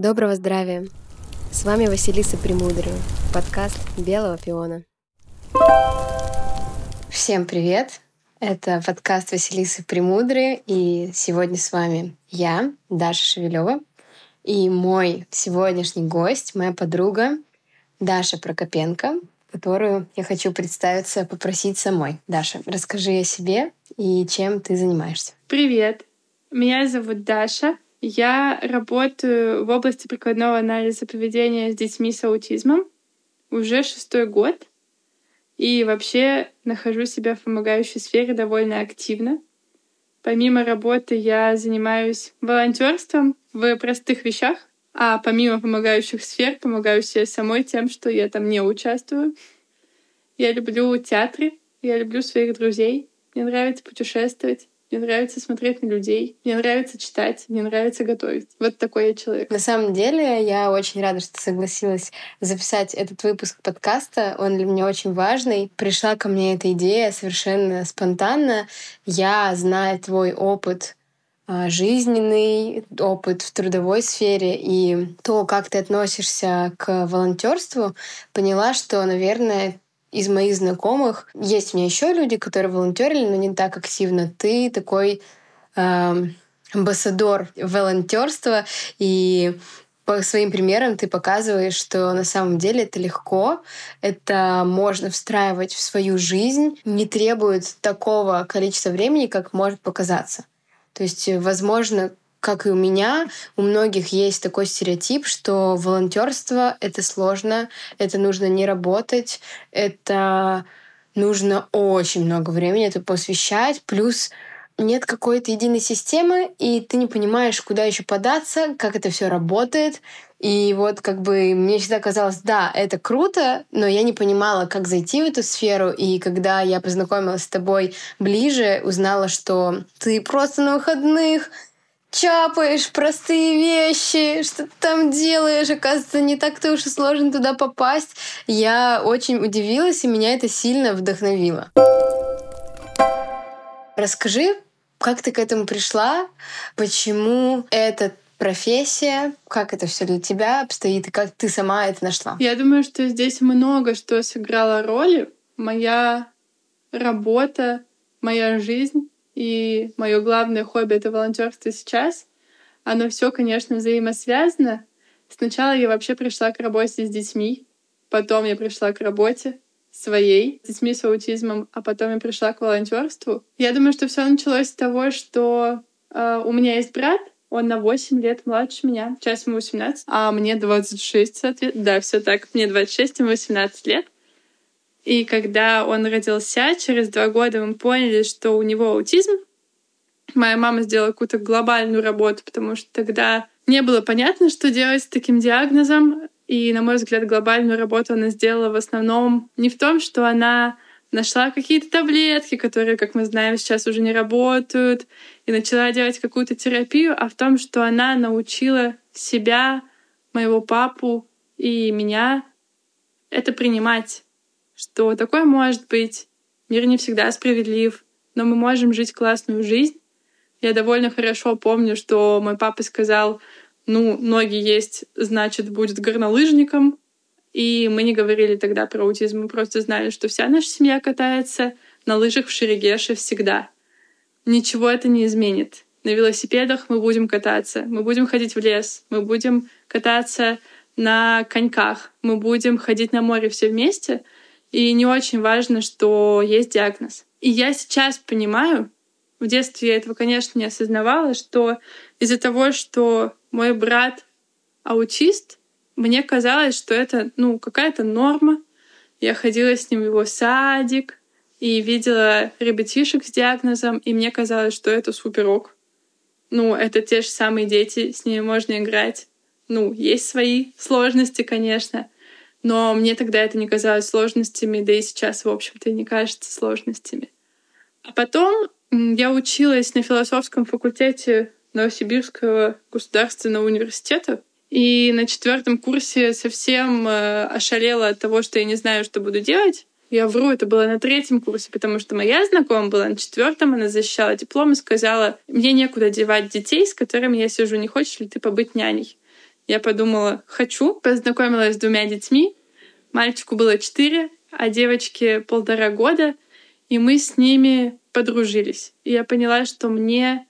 Доброго здравия! С вами Василиса Премудрая, подкаст «Белого пиона». Всем привет! Это подкаст Василисы Премудры, и сегодня с вами я, Даша Шевелева, и мой сегодняшний гость, моя подруга Даша Прокопенко, которую я хочу представиться, попросить самой. Даша, расскажи о себе и чем ты занимаешься. Привет! Меня зовут Даша. Я работаю в области прикладного анализа поведения с детьми с аутизмом уже шестой год. И вообще нахожу себя в помогающей сфере довольно активно. Помимо работы я занимаюсь волонтерством в простых вещах, а помимо помогающих сфер, помогаю себе самой тем, что я там не участвую. Я люблю театры, я люблю своих друзей, мне нравится путешествовать. Мне нравится смотреть на людей, мне нравится читать, мне нравится готовить. Вот такой я человек. На самом деле, я очень рада, что согласилась записать этот выпуск подкаста. Он для меня очень важный. Пришла ко мне эта идея совершенно спонтанно. Я, зная твой опыт а, жизненный опыт в трудовой сфере и то, как ты относишься к волонтерству, поняла, что, наверное, из моих знакомых есть у меня еще люди, которые волонтерили, но не так активно. Ты такой э, амбассадор волонтерства, и по своим примерам ты показываешь, что на самом деле это легко, это можно встраивать в свою жизнь, не требует такого количества времени, как может показаться. То есть, возможно, как и у меня, у многих есть такой стереотип, что волонтерство это сложно, это нужно не работать, это нужно очень много времени это посвящать, плюс нет какой-то единой системы, и ты не понимаешь, куда еще податься, как это все работает. И вот как бы мне всегда казалось, да, это круто, но я не понимала, как зайти в эту сферу. И когда я познакомилась с тобой ближе, узнала, что ты просто на выходных чапаешь простые вещи, что ты там делаешь, оказывается, не так-то уж и сложно туда попасть. Я очень удивилась, и меня это сильно вдохновило. Расскажи, как ты к этому пришла, почему эта профессия, как это все для тебя обстоит, и как ты сама это нашла? Я думаю, что здесь много что сыграло роли. Моя работа, моя жизнь и мое главное хобби — это волонтерство сейчас. Оно все, конечно, взаимосвязано. Сначала я вообще пришла к работе с детьми, потом я пришла к работе своей, с детьми с аутизмом, а потом я пришла к волонтерству. Я думаю, что все началось с того, что э, у меня есть брат, он на 8 лет младше меня. Сейчас ему 18, а мне 26, соответственно. Да, все так. Мне 26, ему 18 лет. И когда он родился, через два года мы поняли, что у него аутизм. Моя мама сделала какую-то глобальную работу, потому что тогда не было понятно, что делать с таким диагнозом. И, на мой взгляд, глобальную работу она сделала в основном не в том, что она нашла какие-то таблетки, которые, как мы знаем, сейчас уже не работают, и начала делать какую-то терапию, а в том, что она научила себя, моего папу и меня это принимать что такое может быть. Мир не всегда справедлив, но мы можем жить классную жизнь. Я довольно хорошо помню, что мой папа сказал, ну, ноги есть, значит, будет горнолыжником. И мы не говорили тогда про аутизм, мы просто знали, что вся наша семья катается на лыжах в Шерегеше всегда. Ничего это не изменит. На велосипедах мы будем кататься, мы будем ходить в лес, мы будем кататься на коньках, мы будем ходить на море все вместе — и не очень важно, что есть диагноз. И я сейчас понимаю, в детстве я этого, конечно, не осознавала, что из-за того, что мой брат аутист, мне казалось, что это ну, какая-то норма. Я ходила с ним в его садик и видела ребятишек с диагнозом, и мне казалось, что это суперок. Ну, это те же самые дети, с ними можно играть. Ну, есть свои сложности, конечно, но мне тогда это не казалось сложностями, да и сейчас, в общем-то, не кажется сложностями. А потом я училась на философском факультете Новосибирского государственного университета. И на четвертом курсе совсем э, ошалела от того, что я не знаю, что буду делать. Я вру, это было на третьем курсе, потому что моя знакомая была на четвертом, она защищала диплом и сказала, мне некуда девать детей, с которыми я сижу, не хочешь ли ты побыть няней? Я подумала, хочу. Познакомилась с двумя детьми. Мальчику было четыре, а девочке полтора года. И мы с ними подружились. И я поняла, что мне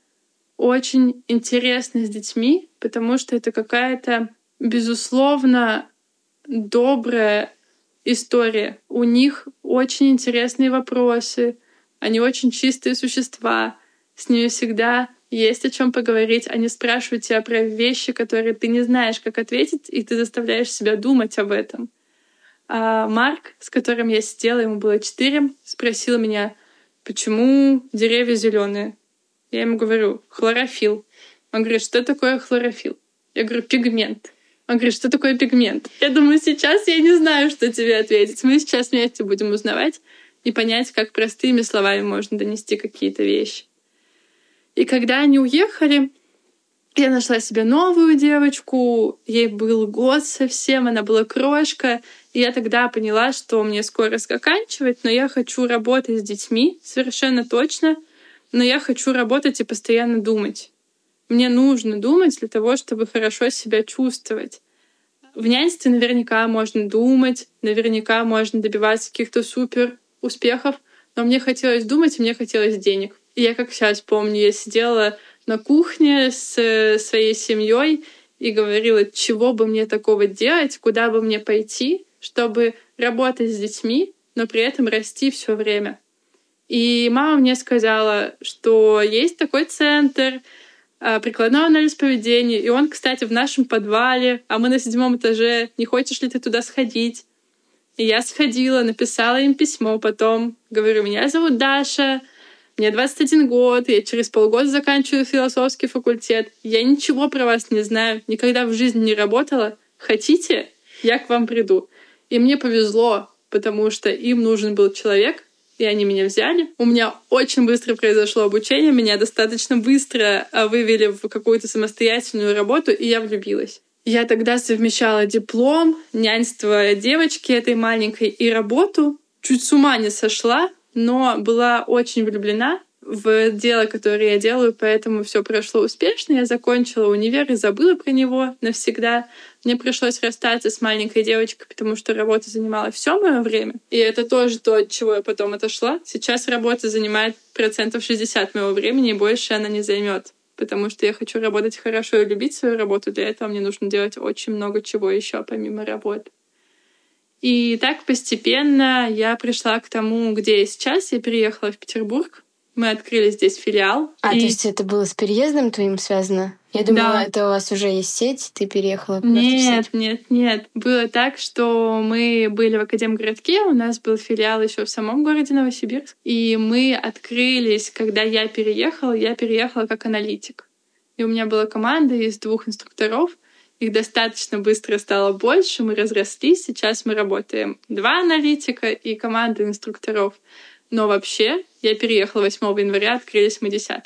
очень интересно с детьми, потому что это какая-то, безусловно, добрая история. У них очень интересные вопросы, они очень чистые существа, с ними всегда есть о чем поговорить. Они спрашивают тебя про вещи, которые ты не знаешь, как ответить, и ты заставляешь себя думать об этом. А Марк, с которым я сидела, ему было четыре, спросил меня, почему деревья зеленые. Я ему говорю, хлорофилл. Он говорит, что такое хлорофилл? Я говорю, пигмент. Он говорит, что такое пигмент? Я думаю, сейчас я не знаю, что тебе ответить. Мы сейчас вместе будем узнавать и понять, как простыми словами можно донести какие-то вещи. И когда они уехали, я нашла себе новую девочку, ей был год совсем, она была крошка, и я тогда поняла, что мне скоро заканчивать, но я хочу работать с детьми, совершенно точно, но я хочу работать и постоянно думать. Мне нужно думать для того, чтобы хорошо себя чувствовать. В нянстве наверняка можно думать, наверняка можно добиваться каких-то супер успехов, но мне хотелось думать, и мне хотелось денег. Я как сейчас помню, я сидела на кухне с э, своей семьей и говорила, чего бы мне такого делать, куда бы мне пойти, чтобы работать с детьми, но при этом расти все время. И мама мне сказала, что есть такой центр, а, прикладной анализ поведения. И он, кстати, в нашем подвале, а мы на седьмом этаже. Не хочешь ли ты туда сходить? И я сходила, написала им письмо потом. Говорю, меня зовут Даша, мне 21 год, я через полгода заканчиваю философский факультет. Я ничего про вас не знаю, никогда в жизни не работала. Хотите? Я к вам приду. И мне повезло, потому что им нужен был человек, и они меня взяли. У меня очень быстро произошло обучение, меня достаточно быстро а, вывели в какую-то самостоятельную работу, и я влюбилась. Я тогда совмещала диплом, няньство девочки этой маленькой и работу. Чуть с ума не сошла, но была очень влюблена в дело, которое я делаю, поэтому все прошло успешно. Я закончила универ и забыла про него навсегда. Мне пришлось расстаться с маленькой девочкой, потому что работа занимала все мое время. И это тоже то, от чего я потом отошла. Сейчас работа занимает процентов 60 моего времени, и больше она не займет потому что я хочу работать хорошо и любить свою работу. Для этого мне нужно делать очень много чего еще помимо работы. И так постепенно я пришла к тому, где я сейчас. Я переехала в Петербург. Мы открыли здесь филиал. А, и... то есть это было с переездом твоим связано? Я думала, да. это у вас уже есть сеть, ты переехала Нет, нет, нет. Было так, что мы были в Академгородке, у нас был филиал еще в самом городе Новосибирск, и мы открылись, когда я переехала, я переехала как аналитик. И у меня была команда из двух инструкторов, их достаточно быстро стало больше, мы разрослись. Сейчас мы работаем два аналитика и команда инструкторов. Но вообще я переехала 8 января, открылись мы 10.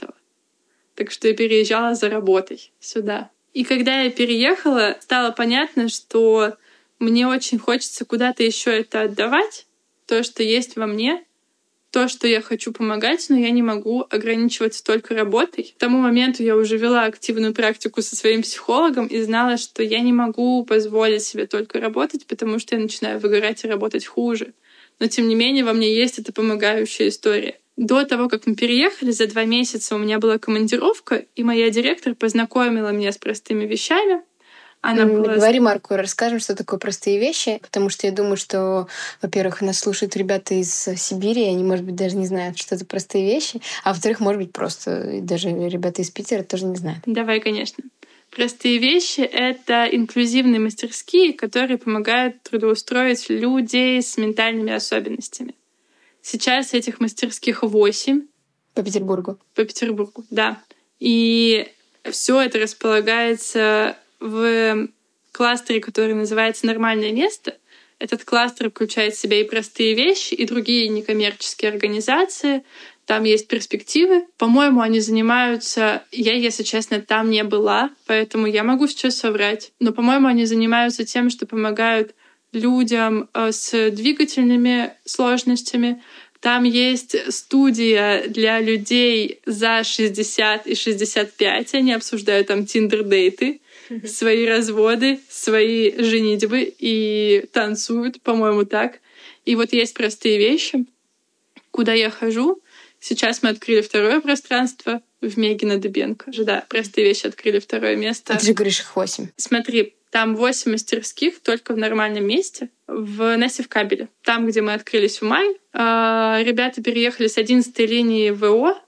Так что я переезжала за работой сюда. И когда я переехала, стало понятно, что мне очень хочется куда-то еще это отдавать, то, что есть во мне, то, что я хочу помогать, но я не могу ограничиваться только работой. К тому моменту я уже вела активную практику со своим психологом и знала, что я не могу позволить себе только работать, потому что я начинаю выгорать и работать хуже. Но тем не менее во мне есть эта помогающая история. До того, как мы переехали, за два месяца у меня была командировка, и моя директор познакомила меня с простыми вещами, она была... Говори Марку, расскажем, что такое простые вещи, потому что я думаю, что, во-первых, нас слушают ребята из Сибири, и они, может быть, даже не знают, что это простые вещи, а во-вторых, может быть, просто даже ребята из Питера тоже не знают. Давай, конечно. Простые вещи — это инклюзивные мастерские, которые помогают трудоустроить людей с ментальными особенностями. Сейчас этих мастерских восемь. По Петербургу. По Петербургу, да. И все это располагается в кластере, который называется «Нормальное место». Этот кластер включает в себя и простые вещи, и другие некоммерческие организации. Там есть перспективы. По-моему, они занимаются... Я, если честно, там не была, поэтому я могу сейчас соврать. Но, по-моему, они занимаются тем, что помогают людям э, с двигательными сложностями. Там есть студия для людей за 60 и 65. Они обсуждают там тиндер-дейты свои разводы, свои женитьбы и танцуют, по-моему, так. И вот есть простые вещи, куда я хожу. Сейчас мы открыли второе пространство в Мегина Дыбенко. Да, простые вещи открыли второе место. А ты же говоришь их восемь. Смотри, там восемь мастерских только в нормальном месте, в Нессе в кабеле. Там, где мы открылись в мае, ребята переехали с 11 линии ВО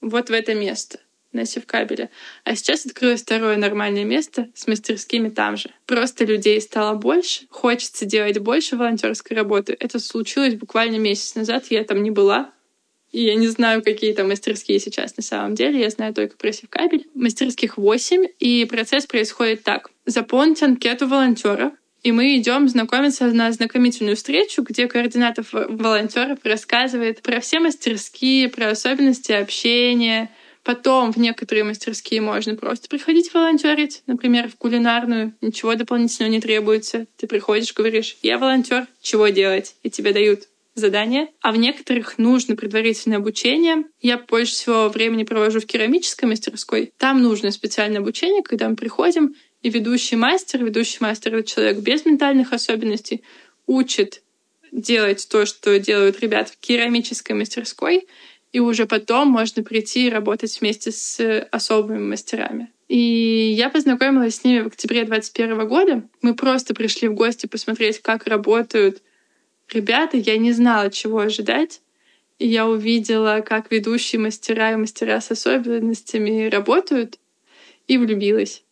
вот в это место на Севкабеле. А сейчас открылось второе нормальное место с мастерскими там же. Просто людей стало больше, хочется делать больше волонтерской работы. Это случилось буквально месяц назад, я там не была. И я не знаю, какие там мастерские сейчас на самом деле. Я знаю только про Севкабель. Мастерских 8, и процесс происходит так. Заполнить анкету волонтера, и мы идем знакомиться на знакомительную встречу, где координатор волонтеров рассказывает про все мастерские, про особенности общения. Потом в некоторые мастерские можно просто приходить волонтерить, например, в кулинарную, ничего дополнительного не требуется. Ты приходишь, говоришь, я волонтер, чего делать? И тебе дают задания, а в некоторых нужно предварительное обучение. Я больше всего времени провожу в керамической мастерской. Там нужно специальное обучение, когда мы приходим, и ведущий мастер, ведущий мастер — это человек без ментальных особенностей, учит делать то, что делают ребята в керамической мастерской, и уже потом можно прийти и работать вместе с особыми мастерами. И я познакомилась с ними в октябре 2021 года. Мы просто пришли в гости посмотреть, как работают ребята, я не знала, чего ожидать. И я увидела, как ведущие мастера и мастера с особенностями работают, и влюбилась.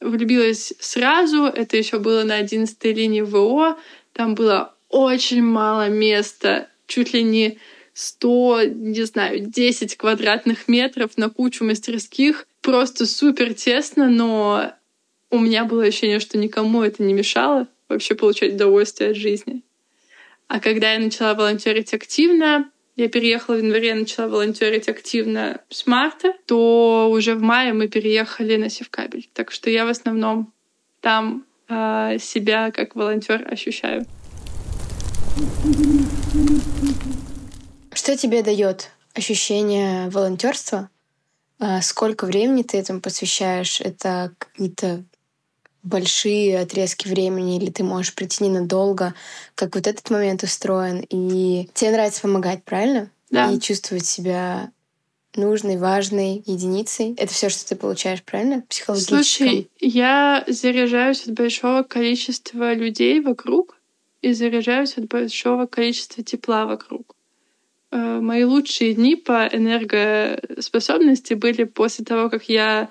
Влюбилась сразу, это еще было на 11 линии ВО, там было очень мало места, чуть ли не 100, не знаю, 10 квадратных метров на кучу мастерских. Просто супер тесно, но у меня было ощущение, что никому это не мешало вообще получать удовольствие от жизни. А когда я начала волонтерить активно, я переехала в январе, начала волонтерить активно с марта, то уже в мае мы переехали на Севкабель. Так что я в основном там э, себя как волонтер ощущаю. Что тебе дает ощущение волонтерства? А сколько времени ты этому посвящаешь? Это какие-то большие отрезки времени, или ты можешь прийти ненадолго, как вот этот момент устроен, и тебе нравится помогать, правильно? Да. И чувствовать себя нужной, важной единицей. Это все, что ты получаешь, правильно? Психологически. Слушай, я заряжаюсь от большого количества людей вокруг и заряжаюсь от большого количества тепла вокруг. Э, мои лучшие дни по энергоспособности были после того, как я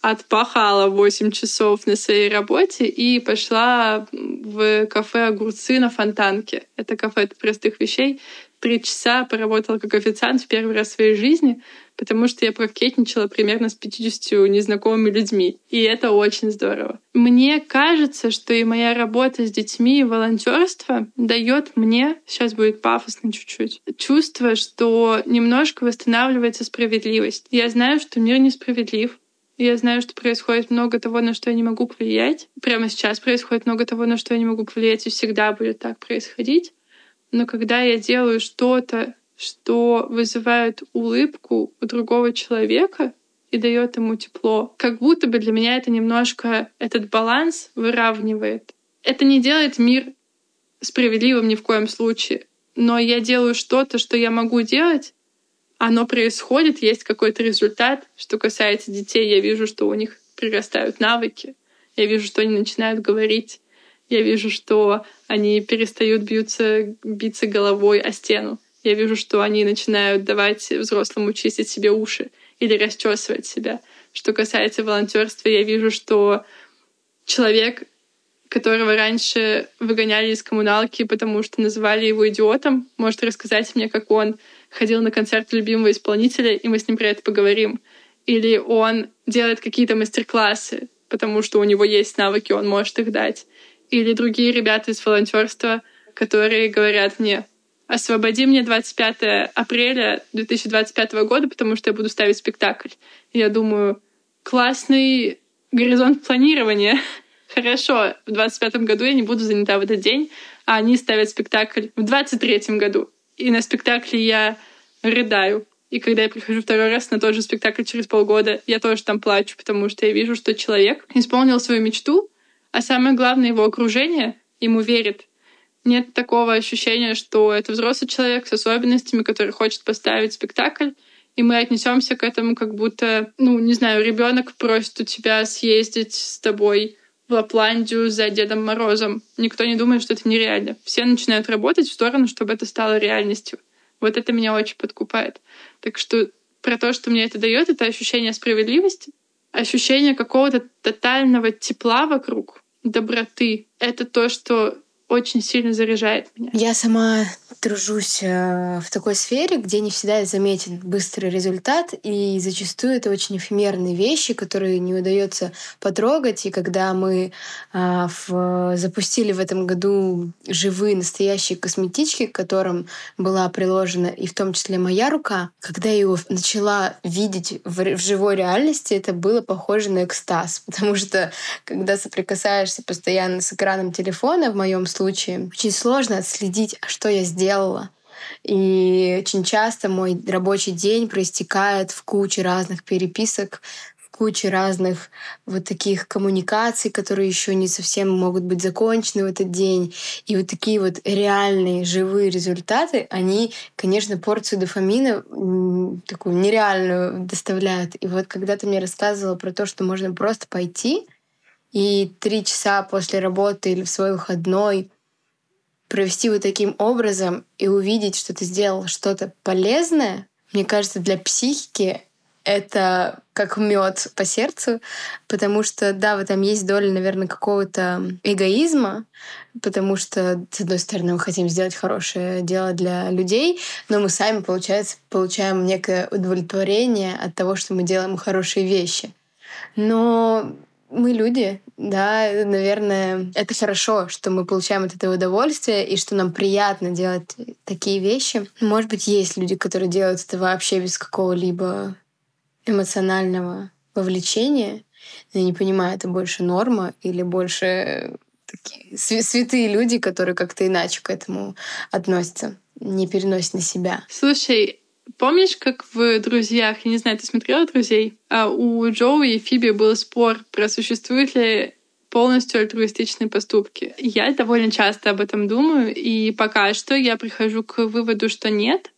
отпахала 8 часов на своей работе и пошла в кафе «Огурцы» на Фонтанке. Это кафе простых вещей. Три часа поработала как официант в первый раз в своей жизни, потому что я прокетничала примерно с 50 незнакомыми людьми. И это очень здорово. Мне кажется, что и моя работа с детьми и волонтерство дает мне, сейчас будет пафосно чуть-чуть, чувство, что немножко восстанавливается справедливость. Я знаю, что мир несправедлив, я знаю, что происходит много того, на что я не могу повлиять. Прямо сейчас происходит много того, на что я не могу повлиять, и всегда будет так происходить. Но когда я делаю что-то, что вызывает улыбку у другого человека и дает ему тепло, как будто бы для меня это немножко этот баланс выравнивает. Это не делает мир справедливым ни в коем случае, но я делаю что-то, что я могу делать, оно происходит, есть какой-то результат. Что касается детей, я вижу, что у них прирастают навыки, я вижу, что они начинают говорить, я вижу, что они перестают бьются, биться головой о стену. Я вижу, что они начинают давать взрослому чистить себе уши или расчесывать себя. Что касается волонтерства, я вижу, что человек, которого раньше выгоняли из коммуналки, потому что называли его идиотом, может рассказать мне, как он ходил на концерт любимого исполнителя, и мы с ним про это поговорим. Или он делает какие-то мастер-классы, потому что у него есть навыки, он может их дать. Или другие ребята из волонтерства, которые говорят мне, освободи мне 25 апреля 2025 года, потому что я буду ставить спектакль. И я думаю, классный горизонт планирования. Хорошо, в 25 году я не буду занята в этот день, а они ставят спектакль в 23 году и на спектакле я рыдаю. И когда я прихожу второй раз на тот же спектакль через полгода, я тоже там плачу, потому что я вижу, что человек исполнил свою мечту, а самое главное, его окружение ему верит. Нет такого ощущения, что это взрослый человек с особенностями, который хочет поставить спектакль, и мы отнесемся к этому как будто, ну, не знаю, ребенок просит у тебя съездить с тобой в Лапландию за Дедом Морозом. Никто не думает, что это нереально. Все начинают работать в сторону, чтобы это стало реальностью. Вот это меня очень подкупает. Так что про то, что мне это дает, это ощущение справедливости, ощущение какого-то тотального тепла вокруг, доброты. Это то, что очень сильно заряжает меня. Я сама тружусь э, в такой сфере, где не всегда заметен быстрый результат, и зачастую это очень эфемерные вещи, которые не удается потрогать. И когда мы а, в, запустили в этом году живые настоящие косметички, к которым была приложена и в том числе моя рука, когда я его начала видеть в, в живой реальности, это было похоже на экстаз, потому что когда соприкасаешься постоянно с экраном телефона, в моем случае, очень сложно отследить, что я сделала делала. И очень часто мой рабочий день проистекает в куче разных переписок, в куче разных вот таких коммуникаций, которые еще не совсем могут быть закончены в этот день. И вот такие вот реальные, живые результаты, они, конечно, порцию дофамина такую нереальную доставляют. И вот когда ты мне рассказывала про то, что можно просто пойти и три часа после работы или в свой выходной провести вот таким образом и увидеть, что ты сделал что-то полезное, мне кажется, для психики это как мед по сердцу, потому что, да, в этом есть доля, наверное, какого-то эгоизма, потому что, с одной стороны, мы хотим сделать хорошее дело для людей, но мы сами, получается, получаем некое удовлетворение от того, что мы делаем хорошие вещи. Но мы люди, да, наверное, это хорошо, что мы получаем от этого удовольствие и что нам приятно делать такие вещи. Может быть, есть люди, которые делают это вообще без какого-либо эмоционального вовлечения. Я не понимаю, это больше норма или больше такие святые люди, которые как-то иначе к этому относятся, не переносят на себя. Слушай, Помнишь, как в «Друзьях», я не знаю, ты смотрела «Друзей», а у Джоуи и Фиби был спор про существуют ли полностью альтруистичные поступки. Я довольно часто об этом думаю, и пока что я прихожу к выводу, что нет,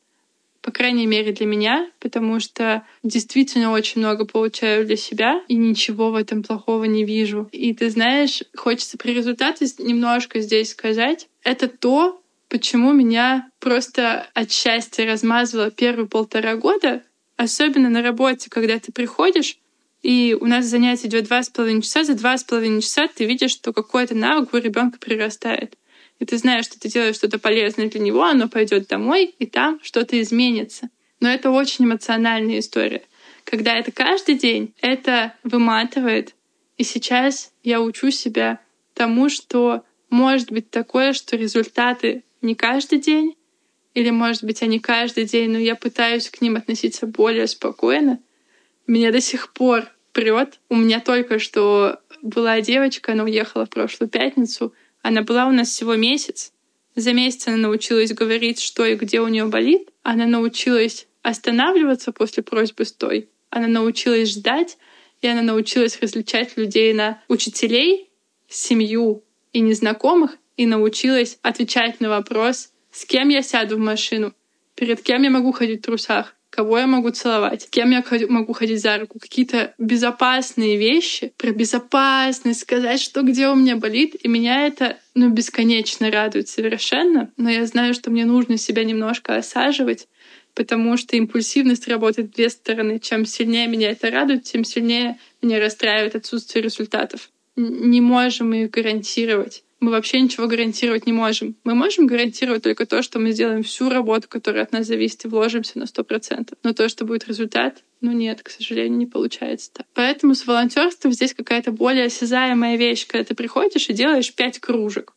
по крайней мере для меня, потому что действительно очень много получаю для себя и ничего в этом плохого не вижу. И ты знаешь, хочется при результате немножко здесь сказать, это то, почему меня просто от счастья размазывало первые полтора года, особенно на работе, когда ты приходишь, и у нас занятие идет два с половиной часа, за два с половиной часа ты видишь, что какой-то навык у ребенка прирастает. И ты знаешь, что ты делаешь что-то полезное для него, оно пойдет домой, и там что-то изменится. Но это очень эмоциональная история. Когда это каждый день, это выматывает. И сейчас я учу себя тому, что может быть такое, что результаты не каждый день, или, может быть, они каждый день, но я пытаюсь к ним относиться более спокойно. Меня до сих пор прет. У меня только что была девочка, она уехала в прошлую пятницу. Она была у нас всего месяц. За месяц она научилась говорить, что и где у нее болит. Она научилась останавливаться после просьбы «стой». Она научилась ждать, и она научилась различать людей на учителей, семью и незнакомых, и научилась отвечать на вопрос, с кем я сяду в машину, перед кем я могу ходить в трусах, кого я могу целовать, кем я могу ходить за руку, какие-то безопасные вещи, про безопасность, сказать, что где у меня болит. И меня это ну, бесконечно радует совершенно. Но я знаю, что мне нужно себя немножко осаживать, потому что импульсивность работает две стороны. Чем сильнее меня это радует, тем сильнее меня расстраивает отсутствие результатов. Не можем их гарантировать мы вообще ничего гарантировать не можем. Мы можем гарантировать только то, что мы сделаем всю работу, которая от нас зависит, и вложимся на сто процентов. Но то, что будет результат, ну нет, к сожалению, не получается так. Поэтому с волонтерством здесь какая-то более осязаемая вещь, когда ты приходишь и делаешь пять кружек.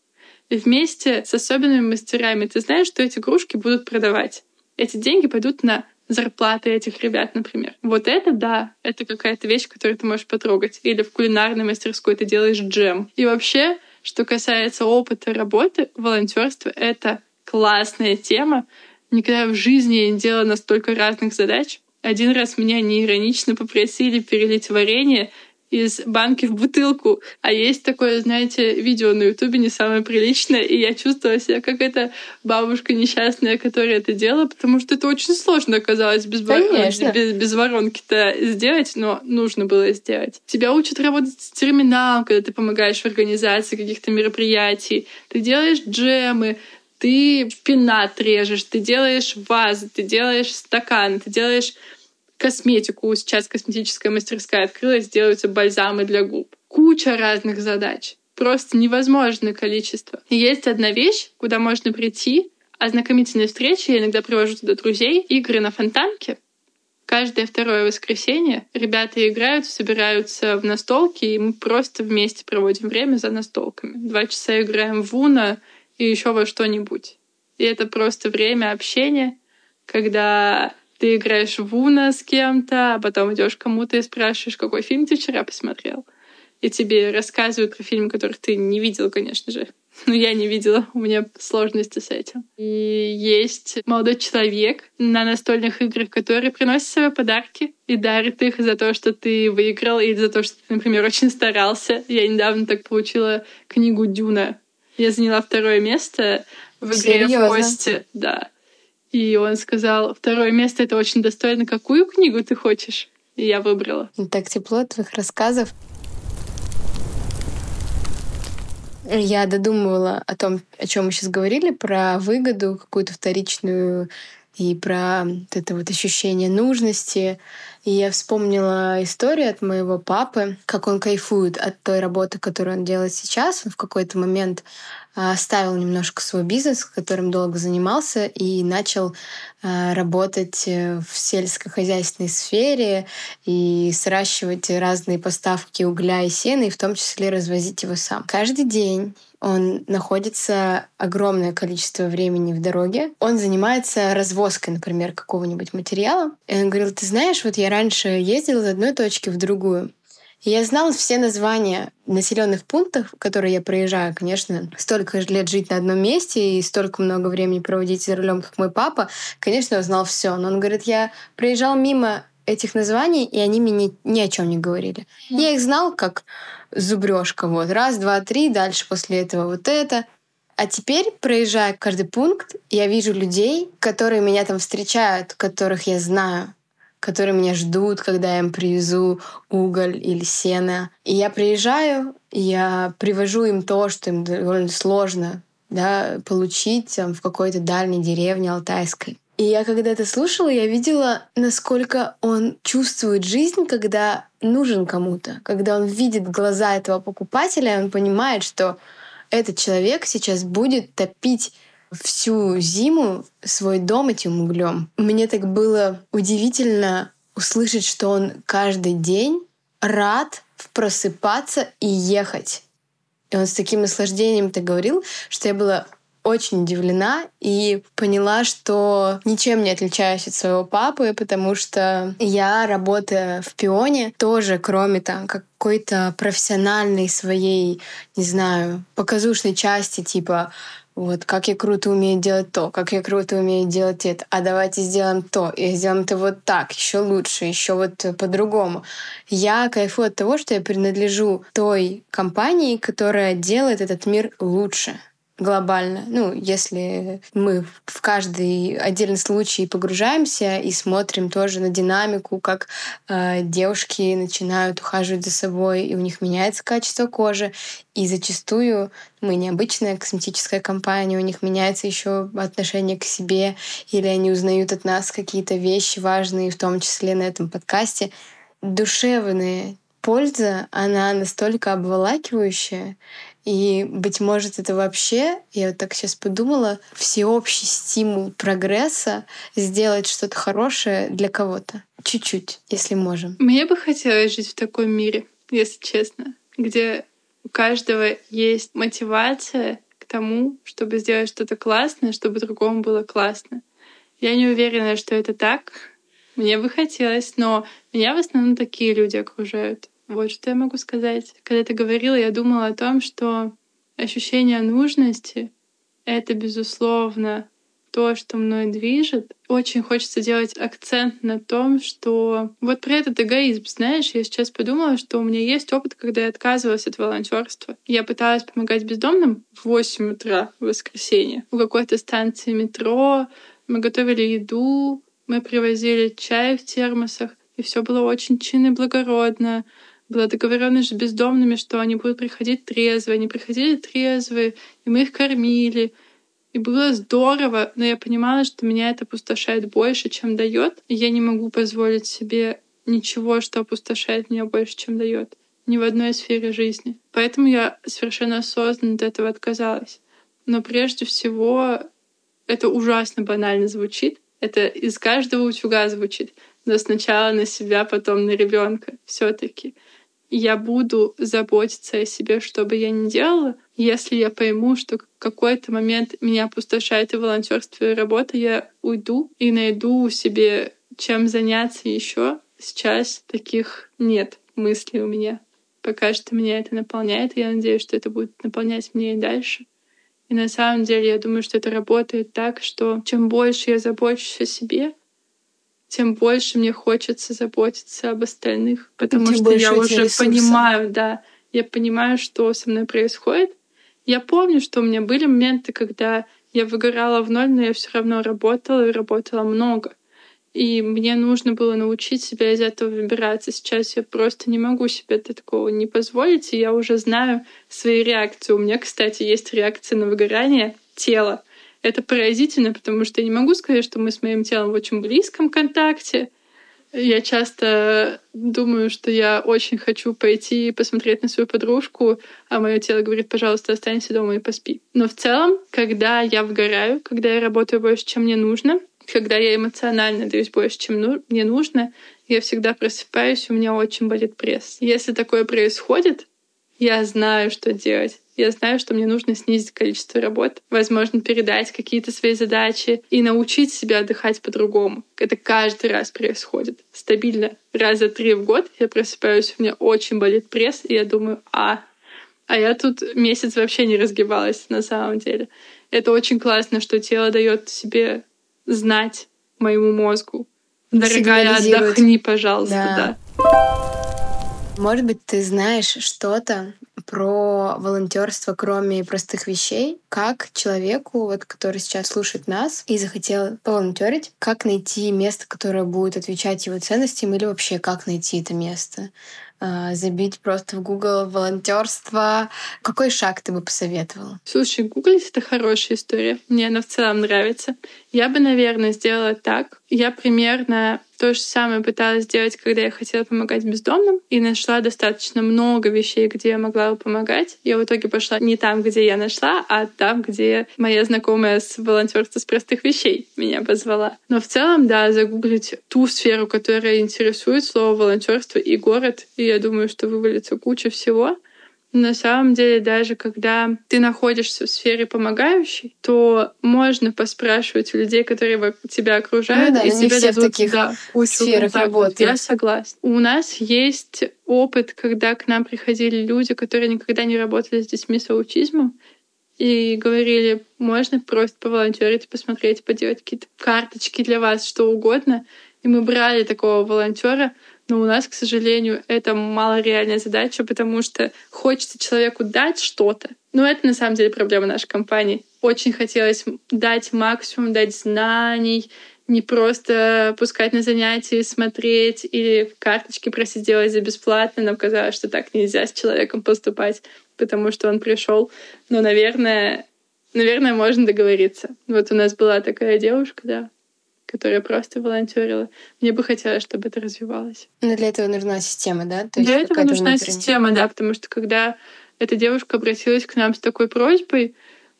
И вместе с особенными мастерами ты знаешь, что эти кружки будут продавать. Эти деньги пойдут на зарплаты этих ребят, например. Вот это, да, это какая-то вещь, которую ты можешь потрогать. Или в кулинарной мастерской ты делаешь джем. И вообще что касается опыта работы, волонтерство — это классная тема. Никогда в жизни я не делала настолько разных задач. Один раз меня неиронично попросили перелить варенье из банки в бутылку. А есть такое, знаете, видео на Ютубе не самое приличное, и я чувствовала себя как эта бабушка несчастная, которая это делала, потому что это очень сложно оказалось без, Конечно. без, без воронки-то сделать, но нужно было сделать. Тебя учат работать с терминалом, когда ты помогаешь в организации каких-то мероприятий. Ты делаешь джемы, ты пинат режешь, ты делаешь вазы, ты делаешь стакан, ты делаешь косметику. Сейчас косметическая мастерская открылась, делаются бальзамы для губ. Куча разных задач. Просто невозможное количество. И есть одна вещь, куда можно прийти, ознакомительные встречи, я иногда привожу туда друзей, игры на фонтанке. Каждое второе воскресенье ребята играют, собираются в настолки, и мы просто вместе проводим время за настолками. Два часа играем в Уна и еще во что-нибудь. И это просто время общения, когда ты играешь в Уна с кем-то, а потом идешь кому-то и спрашиваешь, какой фильм ты вчера посмотрел. И тебе рассказывают про фильм, который ты не видел, конечно же. Ну, я не видела, у меня сложности с этим. И есть молодой человек на настольных играх, который приносит себе подарки и дарит их за то, что ты выиграл, или за то, что ты, например, очень старался. Я недавно так получила книгу «Дюна». Я заняла второе место в игре Серьезно? в кости. Да. И он сказал, второе место — это очень достойно. Какую книгу ты хочешь? И я выбрала. Так тепло от твоих рассказов. Я додумывала о том, о чем мы сейчас говорили, про выгоду какую-то вторичную и про вот это вот ощущение нужности. И я вспомнила историю от моего папы, как он кайфует от той работы, которую он делает сейчас. Он в какой-то момент а, оставил немножко свой бизнес, которым долго занимался, и начал а, работать э, в сельскохозяйственной сфере и сращивать разные поставки угля и сена, и в том числе развозить его сам. Каждый день он находится огромное количество времени в дороге. Он занимается развозкой, например, какого-нибудь материала. И он говорил, ты знаешь, вот я раньше ездил из одной точки в другую. И я знал все названия населенных пунктов, которые я проезжаю. Конечно, столько лет жить на одном месте и столько много времени проводить за рулем, как мой папа, конечно, я знал все. Но он говорит, я проезжал мимо этих названий, и они мне ни, ни о чем не говорили. Я их знал как зубрежка. Вот раз, два, три, дальше после этого вот это. А теперь, проезжая каждый пункт, я вижу людей, которые меня там встречают, которых я знаю, которые меня ждут, когда я им привезу уголь или сено. И я приезжаю, я привожу им то, что им довольно сложно да, получить там, в какой-то дальней деревне алтайской. И я когда это слушала, я видела, насколько он чувствует жизнь, когда нужен кому-то, когда он видит глаза этого покупателя, он понимает, что этот человек сейчас будет топить всю зиму свой дом этим углем. Мне так было удивительно услышать, что он каждый день рад просыпаться и ехать. И он с таким наслаждением это говорил, что я была очень удивлена и поняла, что ничем не отличаюсь от своего папы, потому что я, работая в пионе, тоже, кроме там какой-то профессиональной своей, не знаю, показушной части, типа вот, как я круто умею делать то, как я круто умею делать это, а давайте сделаем то, и сделаем это вот так, еще лучше, еще вот по-другому. Я кайфую от того, что я принадлежу той компании, которая делает этот мир лучше глобально. Ну, если мы в каждый отдельный случай погружаемся и смотрим тоже на динамику, как э, девушки начинают ухаживать за собой, и у них меняется качество кожи, и зачастую мы необычная косметическая компания, у них меняется еще отношение к себе, или они узнают от нас какие-то вещи важные, в том числе на этом подкасте. Душевная польза, она настолько обволакивающая, и, быть может, это вообще, я вот так сейчас подумала, всеобщий стимул прогресса сделать что-то хорошее для кого-то. Чуть-чуть, если можем. Мне бы хотелось жить в таком мире, если честно, где у каждого есть мотивация к тому, чтобы сделать что-то классное, чтобы другому было классно. Я не уверена, что это так. Мне бы хотелось, но меня в основном такие люди окружают. Вот что я могу сказать. Когда ты говорила, я думала о том, что ощущение нужности — это, безусловно, то, что мной движет. Очень хочется делать акцент на том, что вот про этот эгоизм, знаешь, я сейчас подумала, что у меня есть опыт, когда я отказывалась от волонтерства. Я пыталась помогать бездомным в 8 утра в воскресенье у какой-то станции метро. Мы готовили еду, мы привозили чай в термосах, и все было очень чинно и благородно была договоренность с бездомными, что они будут приходить трезвые. Они приходили трезвые, и мы их кормили. И было здорово, но я понимала, что меня это опустошает больше, чем дает. И я не могу позволить себе ничего, что опустошает меня больше, чем дает. Ни в одной сфере жизни. Поэтому я совершенно осознанно от этого отказалась. Но прежде всего, это ужасно банально звучит. Это из каждого утюга звучит. Но сначала на себя, потом на ребенка. Все-таки я буду заботиться о себе, что бы я ни делала. Если я пойму, что какой-то момент меня опустошает и волонтерство, и работа, я уйду и найду себе чем заняться еще. Сейчас таких нет мыслей у меня. Пока что меня это наполняет, и я надеюсь, что это будет наполнять меня и дальше. И на самом деле я думаю, что это работает так, что чем больше я забочусь о себе, тем больше мне хочется заботиться об остальных, потому тем что я уже ресурса. понимаю, да, я понимаю, что со мной происходит. Я помню, что у меня были моменты, когда я выгорала в ноль, но я все равно работала и работала много. И мне нужно было научить себя из этого выбираться. Сейчас я просто не могу себе такого не позволить, и я уже знаю свои реакции. У меня, кстати, есть реакция на выгорание тела. Это поразительно, потому что я не могу сказать, что мы с моим телом в очень близком контакте. Я часто думаю, что я очень хочу пойти посмотреть на свою подружку, а мое тело говорит, пожалуйста, останься дома и поспи. Но в целом, когда я вгораю, когда я работаю больше, чем мне нужно, когда я эмоционально даюсь больше, чем ну, мне нужно, я всегда просыпаюсь, у меня очень болит пресс. Если такое происходит, я знаю, что делать. Я знаю, что мне нужно снизить количество работ, возможно, передать какие-то свои задачи и научить себя отдыхать по-другому. Это каждый раз происходит. Стабильно. Раза три в год я просыпаюсь, у меня очень болит пресс, и я думаю, а, а я тут месяц вообще не разгибалась на самом деле. Это очень классно, что тело дает себе знать моему мозгу. Дорогая, отдохни, пожалуйста, да. да. Может быть, ты знаешь что-то про волонтерство, кроме простых вещей, как человеку, вот, который сейчас слушает нас и захотел поволонтерить, как найти место, которое будет отвечать его ценностям, или вообще как найти это место. А, забить просто в Google волонтерство. Какой шаг ты бы посоветовал? Слушай, гуглить — это хорошая история. Мне она в целом нравится. Я бы, наверное, сделала так. Я примерно то же самое пыталась сделать, когда я хотела помогать бездомным, и нашла достаточно много вещей, где я могла бы помогать. Я в итоге пошла не там, где я нашла, а там, где моя знакомая с волонтерства с простых вещей меня позвала. Но в целом, да, загуглить ту сферу, которая интересует слово волонтерство и город, и я думаю, что вывалится куча всего. На самом деле, даже когда ты находишься в сфере помогающей, то можно поспрашивать у людей, которые тебя окружают, ну, да, и тебя дадут таких да, сферах работают. Я согласна. У нас есть опыт, когда к нам приходили люди, которые никогда не работали с детьми с аутизмом, и говорили, можно просто поволонтерить, посмотреть, поделать какие-то карточки для вас, что угодно. И мы брали такого волонтера, но у нас, к сожалению, это малореальная задача, потому что хочется человеку дать что-то. Но это на самом деле проблема нашей компании. Очень хотелось дать максимум, дать знаний, не просто пускать на занятия, смотреть или в карточке просить сделать за бесплатно. Нам казалось, что так нельзя с человеком поступать, потому что он пришел. Но, наверное, наверное, можно договориться. Вот у нас была такая девушка, да, которая просто волонтерила. Мне бы хотелось, чтобы это развивалось. Но для этого нужна система, да? То для этого нужна внутренняя... система, да, потому что когда эта девушка обратилась к нам с такой просьбой,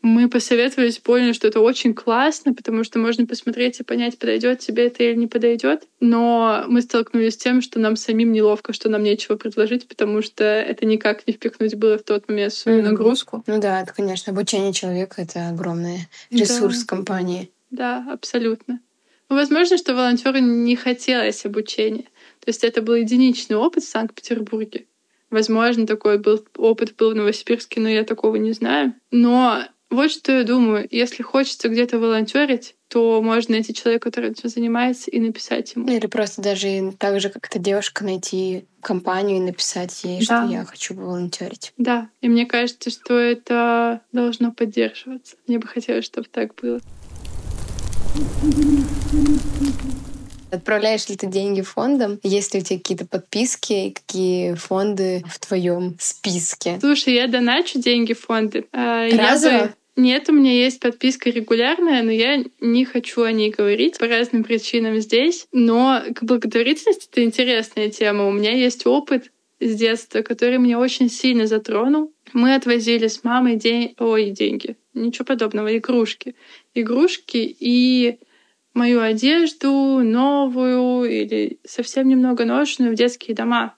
мы посоветовались, поняли, что это очень классно, потому что можно посмотреть и понять, подойдет тебе это или не подойдет. Но мы столкнулись с тем, что нам самим неловко, что нам нечего предложить, потому что это никак не впихнуть было в тот момент свою mm-hmm. нагрузку. Ну да, это, конечно, обучение человека — это огромный ресурс да. компании. Да, абсолютно. Возможно, что волонтеру не хотелось обучения. То есть это был единичный опыт в Санкт-Петербурге. Возможно, такой был опыт был в Новосибирске, но я такого не знаю. Но Вот что я думаю. Если хочется где-то волонтерить, то можно найти человека, который этим занимается, и написать ему. Или просто даже так же, как эта девушка, найти компанию и написать ей, да. что я хочу волонтерить. Да, и мне кажется, что это должно поддерживаться. Мне бы хотелось, чтобы так было. Отправляешь ли ты деньги фондам? Есть ли у тебя какие-то подписки? Какие фонды в твоем списке? Слушай, я доначу деньги в фонды. Разово? Я бы... Нет, у меня есть подписка регулярная, но я не хочу о ней говорить по разным причинам здесь. Но к благотворительности это интересная тема. У меня есть опыт с детства, который меня очень сильно затронул. Мы отвозили с мамой день... Ой, деньги. Ничего подобного. Игрушки. Игрушки и мою одежду новую или совсем немного ношенную в детские дома.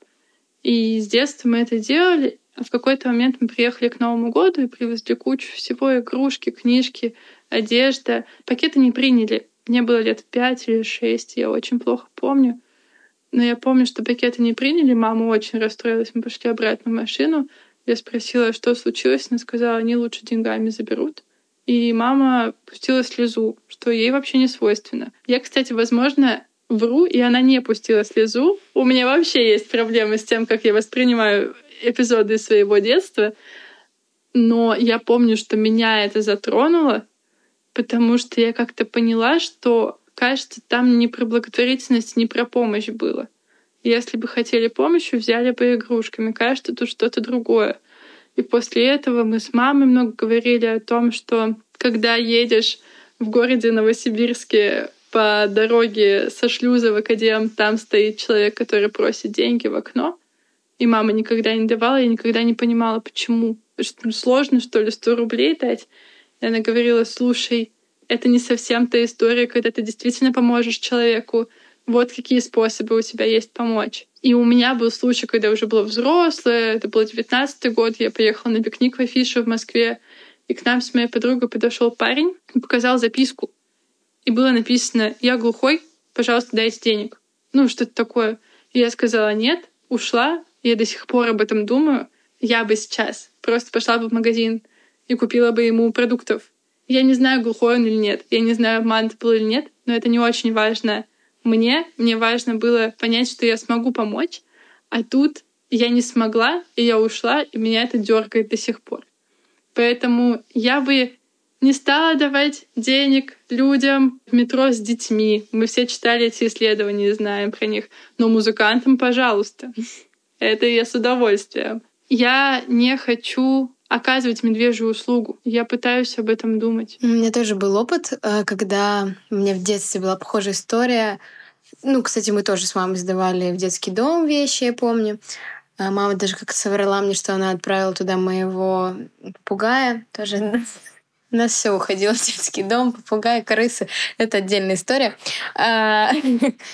И с детства мы это делали. А в какой-то момент мы приехали к Новому году и привезли кучу всего, игрушки, книжки, одежда. Пакеты не приняли. Мне было лет пять или шесть, я очень плохо помню. Но я помню, что пакеты не приняли, мама очень расстроилась, мы пошли обратно в машину. Я спросила, что случилось, она сказала, они лучше деньгами заберут. И мама пустила слезу, что ей вообще не свойственно. Я, кстати, возможно, вру, и она не пустила слезу. У меня вообще есть проблемы с тем, как я воспринимаю эпизоды своего детства. Но я помню, что меня это затронуло, потому что я как-то поняла, что, кажется, там не про благотворительность, не про помощь было. Если бы хотели помощи, взяли бы игрушками. Кажется, тут что-то другое. И после этого мы с мамой много говорили о том, что когда едешь в городе Новосибирске по дороге со шлюза в академ, там стоит человек, который просит деньги в окно. И мама никогда не давала, я никогда не понимала, почему. Ну, сложно, что ли, 100 рублей дать. И она говорила, слушай, это не совсем та история, когда ты действительно поможешь человеку. Вот какие способы у тебя есть помочь. И у меня был случай, когда я уже была взрослая, это был 19 год, я поехала на пикник в Афишу в Москве, и к нам с моей подругой подошел парень и показал записку. И было написано «Я глухой, пожалуйста, дайте денег». Ну, что-то такое. И я сказала «нет», ушла, я до сих пор об этом думаю. Я бы сейчас просто пошла бы в магазин и купила бы ему продуктов. Я не знаю, глухой он или нет. Я не знаю, обман был или нет, но это не очень важно мне. Мне важно было понять, что я смогу помочь, а тут я не смогла, и я ушла, и меня это дергает до сих пор. Поэтому я бы не стала давать денег людям в метро с детьми. Мы все читали эти исследования, знаем про них. Но музыкантам, пожалуйста. Это я с удовольствием. Я не хочу оказывать медвежью услугу. Я пытаюсь об этом думать. У меня тоже был опыт, э, когда у меня в детстве была похожая история. Ну, кстати, мы тоже с мамой сдавали в детский дом вещи, я помню. А мама даже как-то соврала мне, что она отправила туда моего попугая. Тоже у нас все уходило в детский дом, попугай, крысы. Это отдельная история. А...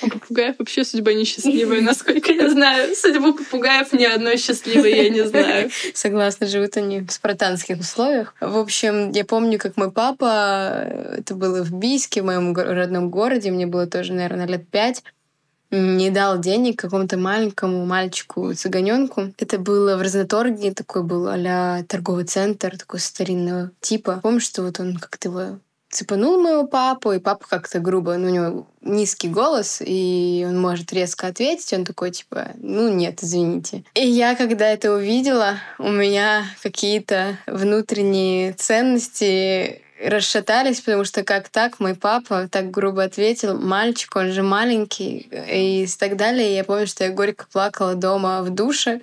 У попугаев вообще судьба несчастливая, насколько я знаю. Судьбу попугаев ни одной счастливой я не знаю. Согласна, живут они в спартанских условиях. В общем, я помню, как мой папа, это было в Бийске, в моем родном городе, мне было тоже, наверное, лет пять, не дал денег какому-то маленькому мальчику цыганенку. Это было в Разноторге, такой был а торговый центр, такой старинного типа. Помню, что вот он как-то его цепанул моего папу, и папа как-то грубо, ну, у него низкий голос, и он может резко ответить, он такой, типа, ну, нет, извините. И я, когда это увидела, у меня какие-то внутренние ценности расшатались, потому что как так, мой папа так грубо ответил, мальчик, он же маленький, и так далее. я помню, что я горько плакала дома в душе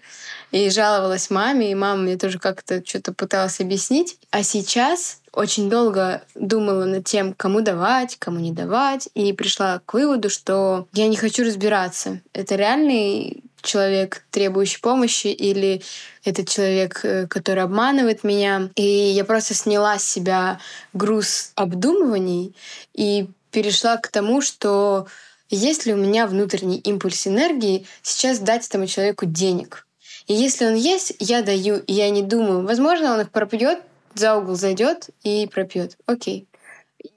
и жаловалась маме, и мама мне тоже как-то что-то пыталась объяснить. А сейчас очень долго думала над тем, кому давать, кому не давать, и пришла к выводу, что я не хочу разбираться. Это реальный человек, требующий помощи, или это человек, э, который обманывает меня. И я просто сняла с себя груз обдумываний и перешла к тому, что есть ли у меня внутренний импульс энергии сейчас дать этому человеку денег. И если он есть, я даю, и я не думаю, возможно, он их пропьет, за угол зайдет и пропьет. Окей.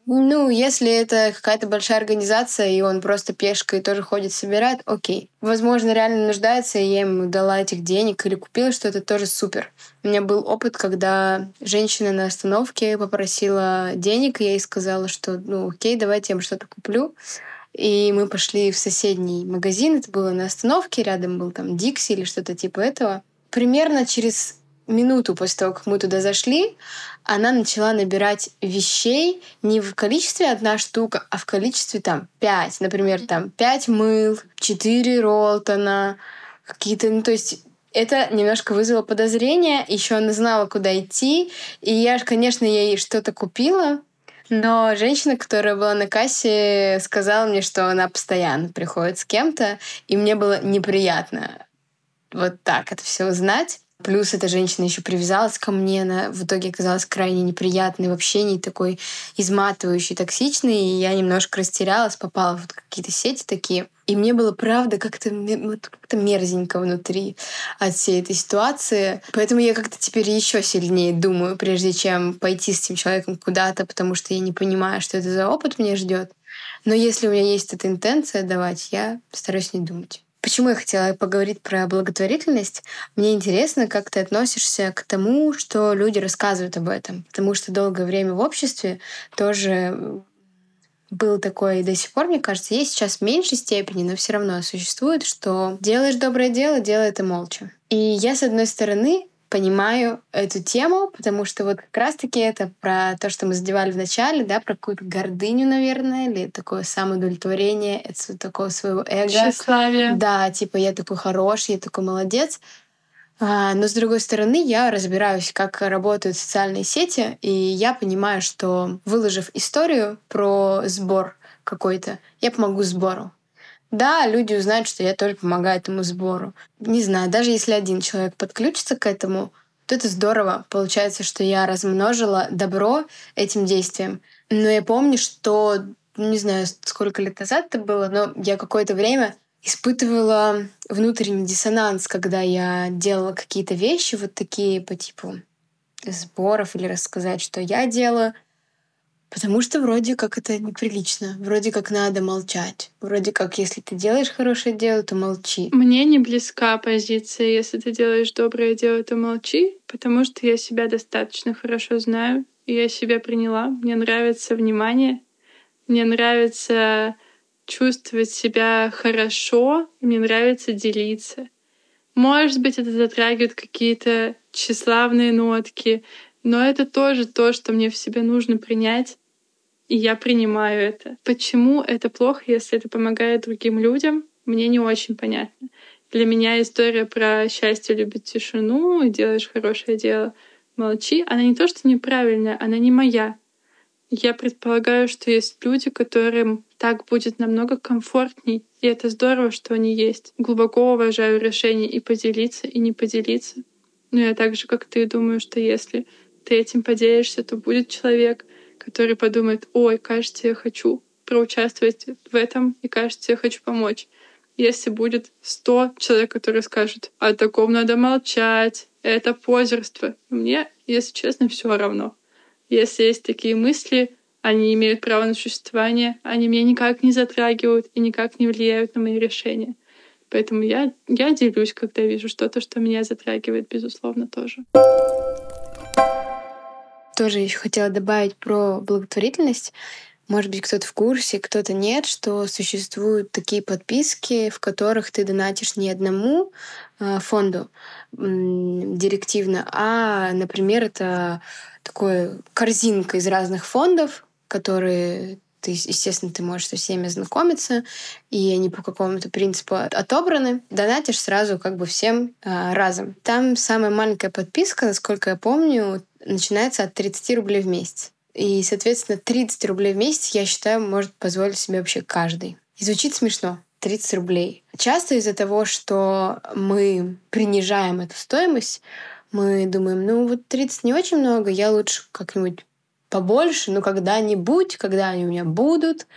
Ну, если это какая-то большая организация, и он просто пешкой тоже ходит, собирает, окей. Возможно, реально нуждается, и я ему дала этих денег или купила что-то, тоже супер. У меня был опыт, когда женщина на остановке попросила денег, и я ей сказала, что, ну, окей, давайте я вам что-то куплю. И мы пошли в соседний магазин, это было на остановке, рядом был там Дикси или что-то типа этого. Примерно через минуту после того, как мы туда зашли, она начала набирать вещей не в количестве одна штука, а в количестве там пять. Например, там пять мыл, четыре Ролтона, какие-то, ну то есть это немножко вызвало подозрение. Еще она знала, куда идти. И я, конечно, ей что-то купила. Но женщина, которая была на кассе, сказала мне, что она постоянно приходит с кем-то, и мне было неприятно вот так это все узнать. Плюс эта женщина еще привязалась ко мне, она в итоге оказалась крайне неприятной в общении, такой изматывающей, токсичной, и я немножко растерялась, попала в какие-то сети такие. И мне было, правда, как-то как мерзенько внутри от всей этой ситуации. Поэтому я как-то теперь еще сильнее думаю, прежде чем пойти с этим человеком куда-то, потому что я не понимаю, что это за опыт меня ждет. Но если у меня есть эта интенция давать, я стараюсь не думать. Почему я хотела поговорить про благотворительность? Мне интересно, как ты относишься к тому, что люди рассказывают об этом. Потому что долгое время в обществе тоже был такой и до сих пор, мне кажется, есть сейчас в меньшей степени, но все равно существует, что делаешь доброе дело, делай это молча. И я, с одной стороны, понимаю эту тему, потому что вот как раз-таки это про то, что мы задевали в начале, да, про какую-то гордыню, наверное, или такое самоудовлетворение, это такого своего эго. Тщеславие. Да, типа я такой хороший, я такой молодец. А, но с другой стороны, я разбираюсь, как работают социальные сети, и я понимаю, что выложив историю про сбор какой-то, я помогу сбору. Да, люди узнают, что я тоже помогаю этому сбору. Не знаю, даже если один человек подключится к этому, то это здорово. Получается, что я размножила добро этим действием. Но я помню, что, не знаю, сколько лет назад это было, но я какое-то время испытывала внутренний диссонанс, когда я делала какие-то вещи вот такие по типу сборов или рассказать, что я делаю, Потому что вроде как это неприлично, вроде как надо молчать. Вроде как, если ты делаешь хорошее дело, то молчи. Мне не близка позиция, если ты делаешь доброе дело, то молчи, потому что я себя достаточно хорошо знаю, и я себя приняла. Мне нравится внимание, мне нравится чувствовать себя хорошо, мне нравится делиться. Может быть, это затрагивает какие-то тщеславные нотки, но это тоже то, что мне в себе нужно принять и я принимаю это. Почему это плохо, если это помогает другим людям, мне не очень понятно. Для меня история про счастье любит тишину, и делаешь хорошее дело, молчи. Она не то, что неправильная, она не моя. Я предполагаю, что есть люди, которым так будет намного комфортней, и это здорово, что они есть. Глубоко уважаю решение и поделиться, и не поделиться. Но я так же, как ты, думаю, что если ты этим поделишься, то будет человек, который подумает, ой, кажется, я хочу проучаствовать в этом, и кажется, я хочу помочь. Если будет 100 человек, которые скажут, о таком надо молчать, это позерство. Мне, если честно, все равно. Если есть такие мысли, они имеют право на существование, они меня никак не затрагивают и никак не влияют на мои решения. Поэтому я, я делюсь, когда вижу что-то, что меня затрагивает, безусловно, тоже тоже еще хотела добавить про благотворительность. Может быть, кто-то в курсе, кто-то нет, что существуют такие подписки, в которых ты донатишь не одному э, фонду директивно, а, например, это такой корзинка из разных фондов, которые ты, естественно, ты можешь со всеми знакомиться, и они по какому-то принципу отобраны. Донатишь сразу как бы всем э, разом. Там самая маленькая подписка, насколько я помню, начинается от 30 рублей в месяц. И, соответственно, 30 рублей в месяц, я считаю, может позволить себе вообще каждый. И звучит смешно. 30 рублей. Часто из-за того, что мы принижаем эту стоимость, мы думаем, ну вот 30 не очень много, я лучше как-нибудь побольше, но когда-нибудь, когда они у меня будут,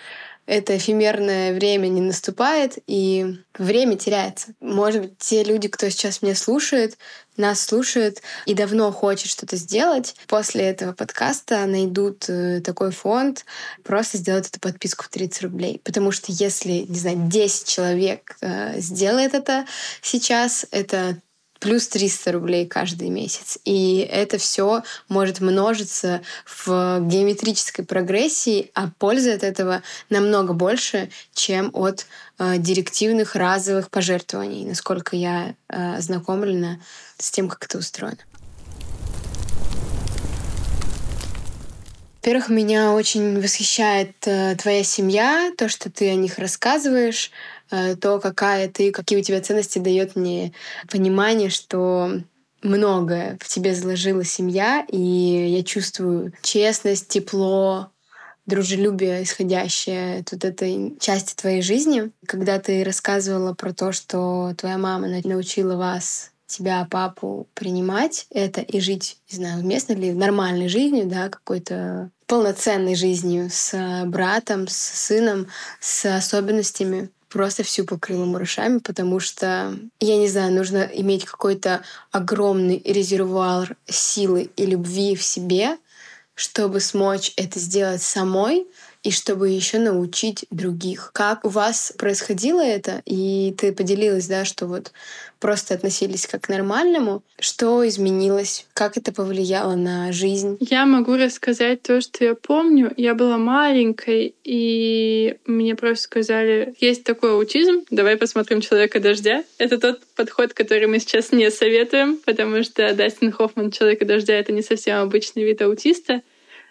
это эфемерное время не наступает, и время теряется. Может быть, те люди, кто сейчас меня слушает, нас слушает и давно хочет что-то сделать, после этого подкаста найдут э, такой фонд, просто сделать эту подписку в 30 рублей. Потому что если, не знаю, 10 человек э, сделает это сейчас, это плюс 300 рублей каждый месяц. И это все может множиться в геометрической прогрессии, а польза от этого намного больше, чем от э, директивных разовых пожертвований, насколько я э, ознакомлена с тем, как это устроено. Во-первых, меня очень восхищает э, твоя семья, то, что ты о них рассказываешь. Э, то, какая ты, какие у тебя ценности, дает мне понимание, что многое в тебе заложила семья, и я чувствую честность, тепло, дружелюбие, исходящее от вот этой части твоей жизни. Когда ты рассказывала про то, что твоя мама научила вас тебя, папу, принимать это и жить, не знаю, уместно ли, нормальной жизнью, да, какой-то полноценной жизнью с братом, с сыном, с особенностями просто всю покрыла мурашами, потому что, я не знаю, нужно иметь какой-то огромный резервуар силы и любви в себе, чтобы смочь это сделать самой, и чтобы еще научить других. Как у вас происходило это? И ты поделилась, да, что вот просто относились как к нормальному. Что изменилось? Как это повлияло на жизнь? Я могу рассказать то, что я помню. Я была маленькой, и мне просто сказали, есть такой аутизм, давай посмотрим «Человека дождя». Это тот подход, который мы сейчас не советуем, потому что Дастин Хоффман «Человека дождя» — это не совсем обычный вид аутиста.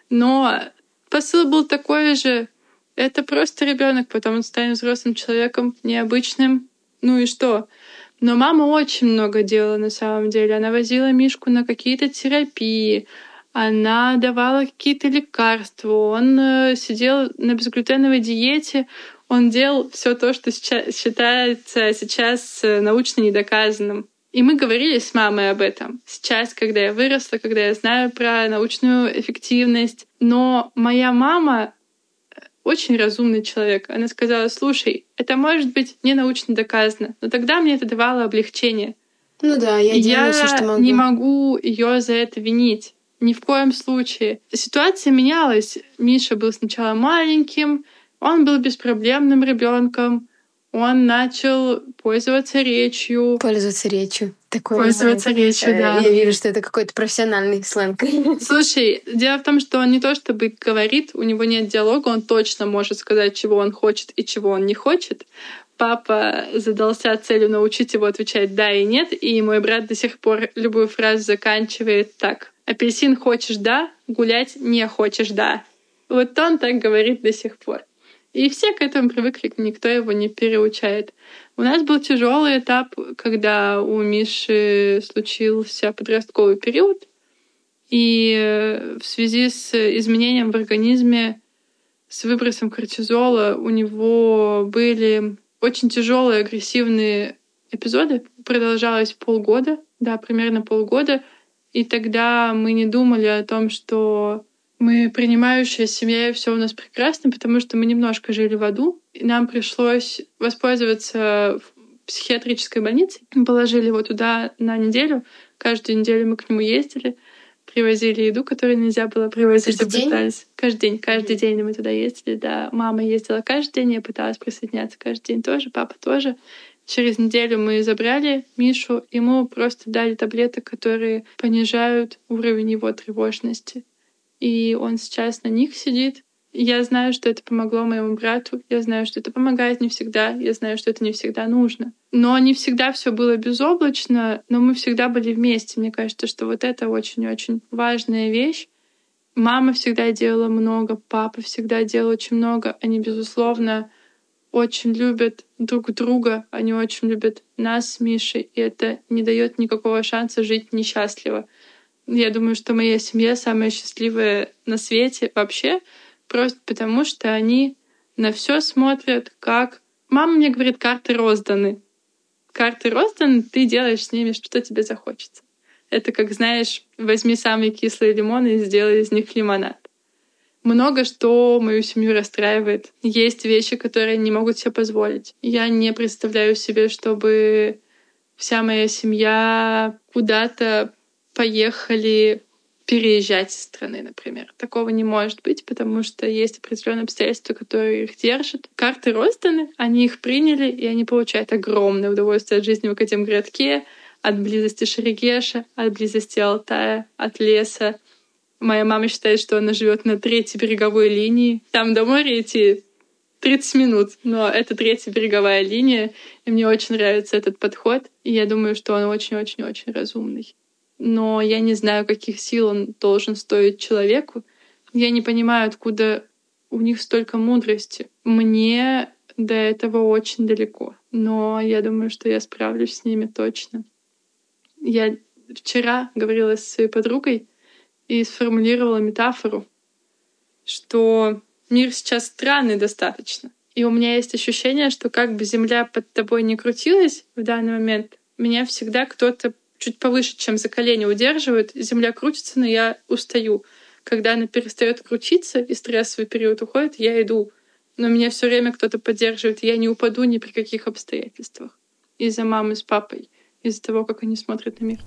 Но посыл был такой же. Это просто ребенок, потом он станет взрослым человеком, необычным. Ну и что? Но мама очень много делала на самом деле. Она возила Мишку на какие-то терапии, она давала какие-то лекарства, он э, сидел на безглютеновой диете, он делал все то, что считается сейчас э, научно недоказанным. И мы говорили с мамой об этом. Сейчас, когда я выросла, когда я знаю про научную эффективность. Но моя мама очень разумный человек. Она сказала, слушай, это может быть не научно доказано, но тогда мне это давало облегчение. Ну да, я делаю я все, что могу. не могу ее за это винить. Ни в коем случае. Ситуация менялась. Миша был сначала маленьким, он был беспроблемным ребенком, он начал пользоваться речью. Пользоваться речью. Такое пользоваться знаю. речью, да. Я вижу, что это какой-то профессиональный сленг. Слушай, дело в том, что он не то чтобы говорит, у него нет диалога, он точно может сказать, чего он хочет и чего он не хочет. Папа задался целью научить его отвечать «да» и «нет», и мой брат до сих пор любую фразу заканчивает так. «Апельсин хочешь «да», гулять не хочешь «да». Вот он так говорит до сих пор. И все к этому привыкли, никто его не переучает. У нас был тяжелый этап, когда у Миши случился подростковый период, и э, в связи с изменением в организме, с выбросом кортизола, у него были очень тяжелые агрессивные эпизоды. Продолжалось полгода, да, примерно полгода. И тогда мы не думали о том, что мы принимающая семья, и все у нас прекрасно, потому что мы немножко жили в аду. И нам пришлось воспользоваться психиатрической больницей. Мы положили его туда на неделю. Каждую неделю мы к нему ездили, привозили еду, которую нельзя было привозить. Каждый день? Каждый день. Каждый день мы туда ездили, да. Мама ездила каждый день, я пыталась присоединяться каждый день тоже, папа тоже. Через неделю мы забрали Мишу, ему просто дали таблеток, которые понижают уровень его тревожности и он сейчас на них сидит. Я знаю, что это помогло моему брату, я знаю, что это помогает не всегда, я знаю, что это не всегда нужно. Но не всегда все было безоблачно, но мы всегда были вместе. Мне кажется, что вот это очень-очень важная вещь. Мама всегда делала много, папа всегда делал очень много. Они, безусловно, очень любят друг друга, они очень любят нас с Мишей, и это не дает никакого шанса жить несчастливо. Я думаю, что моя семья самая счастливая на свете вообще, просто потому что они на все смотрят, как... Мама мне говорит, карты розданы. Карты розданы, ты делаешь с ними, что тебе захочется. Это как, знаешь, возьми самые кислые лимоны и сделай из них лимонад. Много что мою семью расстраивает. Есть вещи, которые не могут себе позволить. Я не представляю себе, чтобы вся моя семья куда-то поехали переезжать из страны, например. Такого не может быть, потому что есть определенные обстоятельства, которые их держат. Карты розданы, они их приняли, и они получают огромное удовольствие от жизни в этом городке, от близости Шерегеша, от близости Алтая, от леса. Моя мама считает, что она живет на третьей береговой линии. Там до моря идти 30 минут, но это третья береговая линия, и мне очень нравится этот подход, и я думаю, что он очень-очень-очень разумный но я не знаю, каких сил он должен стоить человеку. Я не понимаю, откуда у них столько мудрости. Мне до этого очень далеко, но я думаю, что я справлюсь с ними точно. Я вчера говорила с своей подругой и сформулировала метафору, что мир сейчас странный достаточно. И у меня есть ощущение, что как бы Земля под тобой не крутилась в данный момент, меня всегда кто-то чуть повыше, чем за колени удерживают. Земля крутится, но я устаю. Когда она перестает крутиться и стрессовый период уходит, я иду. Но меня все время кто-то поддерживает, и я не упаду ни при каких обстоятельствах. Из-за мамы с папой, из-за того, как они смотрят на мир.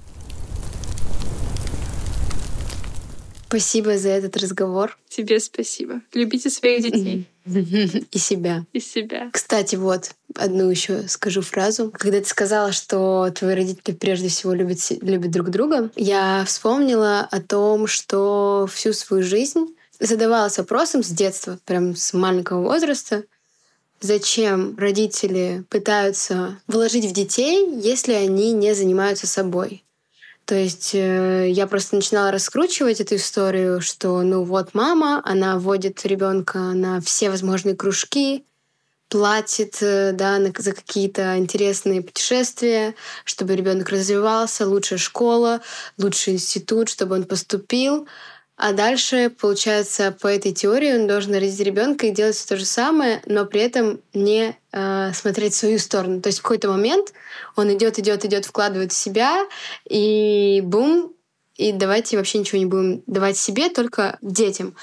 Спасибо за этот разговор. Тебе спасибо. Любите своих детей. И себя. И себя. Кстати, вот одну еще скажу фразу. Когда ты сказала, что твои родители прежде всего любят, любят друг друга, я вспомнила о том, что всю свою жизнь задавалась вопросом с детства, прям с маленького возраста, зачем родители пытаются вложить в детей, если они не занимаются собой. То есть э, я просто начинала раскручивать эту историю, что ну вот мама, она водит ребенка на все возможные кружки, платит э, да, на, за какие-то интересные путешествия, чтобы ребенок развивался, лучшая школа, лучший институт, чтобы он поступил. А дальше, получается, по этой теории он должен родить ребенка и делать все то же самое, но при этом не э, смотреть в свою сторону. То есть в какой-то момент он идет, идет, идет, вкладывает в себя, и бум, и давайте вообще ничего не будем давать себе, только детям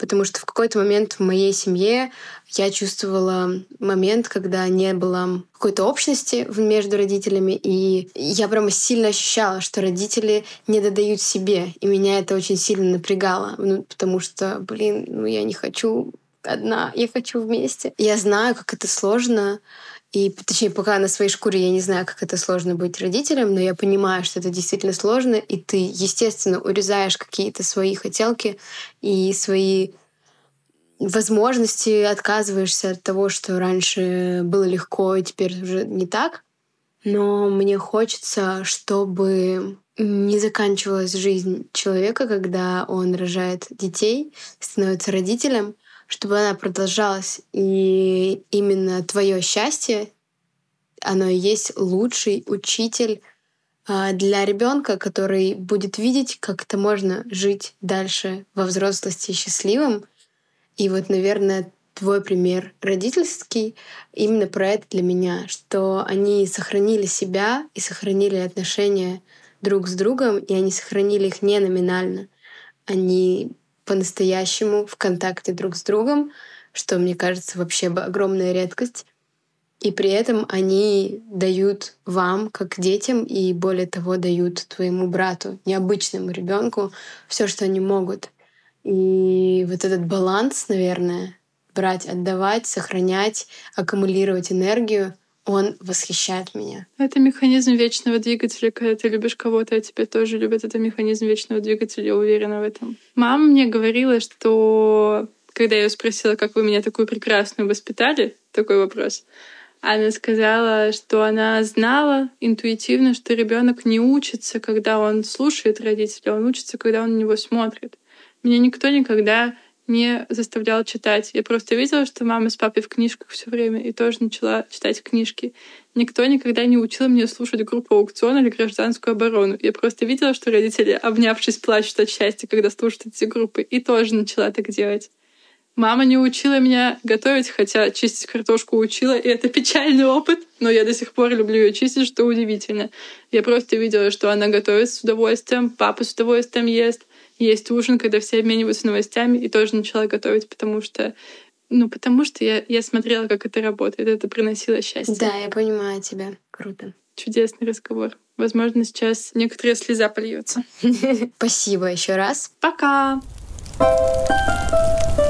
потому что в какой-то момент в моей семье я чувствовала момент, когда не было какой-то общности между родителями, и я прямо сильно ощущала, что родители не додают себе, и меня это очень сильно напрягало, ну, потому что, блин, ну я не хочу одна, я хочу вместе. Я знаю, как это сложно, и, точнее, пока на своей шкуре я не знаю, как это сложно быть родителем, но я понимаю, что это действительно сложно, и ты, естественно, урезаешь какие-то свои хотелки и свои возможности, отказываешься от того, что раньше было легко, и теперь уже не так. Но мне хочется, чтобы не заканчивалась жизнь человека, когда он рожает детей, становится родителем, чтобы она продолжалась. И именно твое счастье, оно и есть лучший учитель а, для ребенка, который будет видеть, как это можно жить дальше во взрослости счастливым. И вот, наверное, твой пример родительский именно про это для меня, что они сохранили себя и сохранили отношения друг с другом, и они сохранили их не номинально. Они по-настоящему в контакте друг с другом, что, мне кажется, вообще огромная редкость. И при этом они дают вам, как детям, и более того, дают твоему брату, необычному ребенку, все, что они могут. И вот этот баланс, наверное, брать, отдавать, сохранять, аккумулировать энергию, он восхищает меня. Это механизм вечного двигателя. Когда ты любишь кого-то, а тебя тоже любят. Это механизм вечного двигателя, я уверена в этом. Мама мне говорила, что когда я ее спросила, как вы меня такую прекрасную воспитали, такой вопрос, она сказала, что она знала интуитивно, что ребенок не учится, когда он слушает родителя, он учится, когда он на него смотрит. Меня никто никогда не заставлял читать. Я просто видела, что мама с папой в книжках все время, и тоже начала читать книжки. Никто никогда не учил меня слушать группу аукцион или гражданскую оборону. Я просто видела, что родители, обнявшись, плачут от счастья, когда слушают эти группы, и тоже начала так делать. Мама не учила меня готовить, хотя чистить картошку учила, и это печальный опыт, но я до сих пор люблю ее чистить, что удивительно. Я просто видела, что она готовит с удовольствием, папа с удовольствием ест, есть ужин, когда все обмениваются новостями, и тоже начала готовить, потому что ну, потому что я, я смотрела, как это работает. Это приносило счастье. Да, я понимаю тебя. Круто. Чудесный разговор. Возможно, сейчас некоторая слеза польется. Спасибо еще раз. Пока! thank you